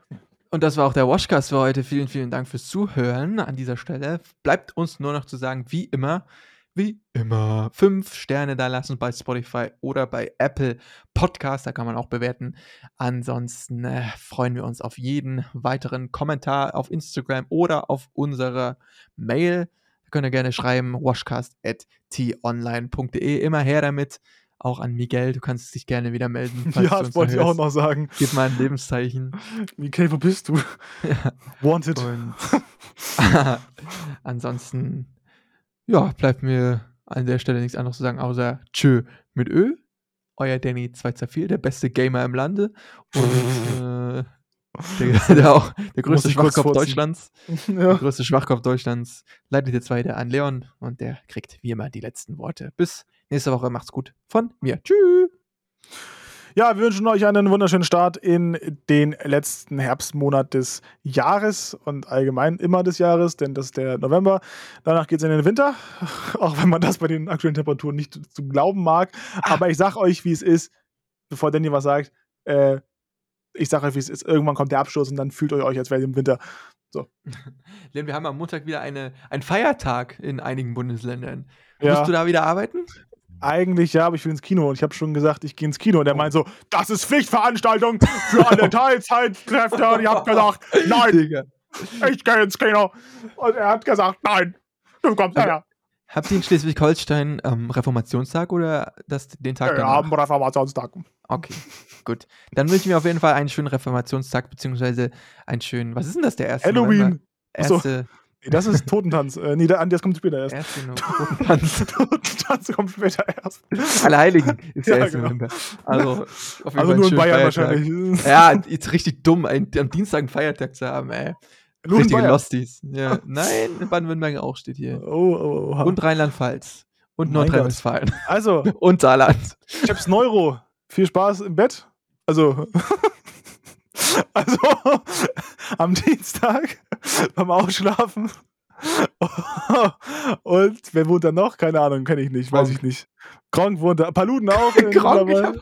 Und das war auch der Washcast für heute. Vielen, vielen Dank fürs Zuhören an dieser Stelle. Bleibt uns nur noch zu sagen, wie immer, wie immer, fünf Sterne da lassen bei Spotify oder bei Apple Podcast. Da kann man auch bewerten. Ansonsten äh, freuen wir uns auf jeden weiteren Kommentar auf Instagram oder auf unsere Mail. Da könnt ihr gerne schreiben, washcast.tonline.de. Immer her damit. Auch an Miguel. Du kannst dich gerne wieder melden. Ja, das wollte ich auch noch sagen. Gib mal ein Lebenszeichen. Michael, wo bist du? Wanted. Ansonsten, ja, bleibt mir an der Stelle nichts anderes zu sagen, außer Tschö mit Ö. Euer Danny 224, der beste Gamer im Lande. Und äh, der, der, auch, der größte Schwachkopf. Deutschlands. Der ja. größte Schwachkopf Deutschlands leitet jetzt weiter an Leon und der kriegt wie immer die letzten Worte. Bis nächste Woche. Macht's gut. Von mir. Tschüss. Ja, wir wünschen euch einen wunderschönen Start in den letzten Herbstmonat des Jahres und allgemein immer des Jahres, denn das ist der November. Danach geht es in den Winter, auch wenn man das bei den aktuellen Temperaturen nicht zu glauben mag. Aber ich sag euch, wie es ist, bevor Danny was sagt. Äh, ich sag euch, wie es ist. Irgendwann kommt der Abstoß und dann fühlt ihr euch, als wäre ihr im Winter. Denn wir haben am Montag wieder eine, einen Feiertag in einigen Bundesländern. Ja. Musst du da wieder arbeiten? Eigentlich ja, aber ich will ins Kino und ich habe schon gesagt, ich gehe ins Kino und er meint so, das ist Pflichtveranstaltung für alle Teilzeitkräfte und ich habe gesagt, nein, Digga. ich gehe ins Kino und er hat gesagt, nein, du kommst Aber- her. Habt ihr in Schleswig-Holstein ähm, Reformationstag oder das, den Tag Wir haben Reformationstag. Okay, gut. Dann wünsche ich mir auf jeden Fall einen schönen Reformationstag, beziehungsweise einen schönen, was ist denn das, der erste? Halloween. Erste, Nee, das ist Totentanz. äh, nee, der, das kommt später erst. erste November. Totentanz kommt später erst. Allerheiligen ist Ja, erste genau. November. Also, auf jeden Also Fall nur in Bayern Feiertag. wahrscheinlich. Ja, ist richtig dumm, ein, am Dienstag einen Feiertag zu haben, ey. Nur Richtige. Losties. Ja. Nein, in Baden-Württemberg auch steht hier. Oh, oh, oh. Und Rheinland-Pfalz. Und Nordrhein-Westfalen. Also, Und Saarland. ich hab's Neuro. Viel Spaß im Bett. Also, also am Dienstag beim Ausschlafen. Und wer wohnt da noch? Keine Ahnung, kenne ich nicht, weiß Gronk. ich nicht. Gronk wohnt da. Paluten auch. Gronk, ich hab gesagt.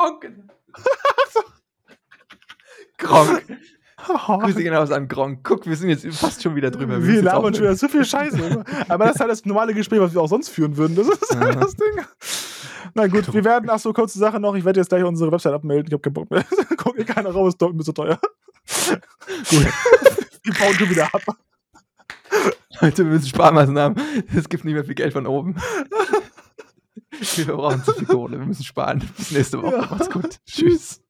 Gronk. Grüße gehen raus an Gronk. Guck, wir sind jetzt fast schon wieder drüber. Wir jetzt labern schon wieder so viel Scheiße. Aber das ist halt das normale Gespräch, was wir auch sonst führen würden. Das ist halt Ja. das Ding. Na gut, wir werden, ach so, kurze Sache noch. Ich werde jetzt gleich unsere Website abmelden. Ich habe keinen Bock mehr. Guck mir keiner raus, ist mir so teuer. Gut. Die bauen du wieder ab. Leute, wir müssen Sparmaßnahmen. Es gibt nicht mehr viel Geld von oben. Wir brauchen zu viel Kohle. Wir müssen sparen. Bis nächste Woche. Ja. Macht's gut. Tschüss.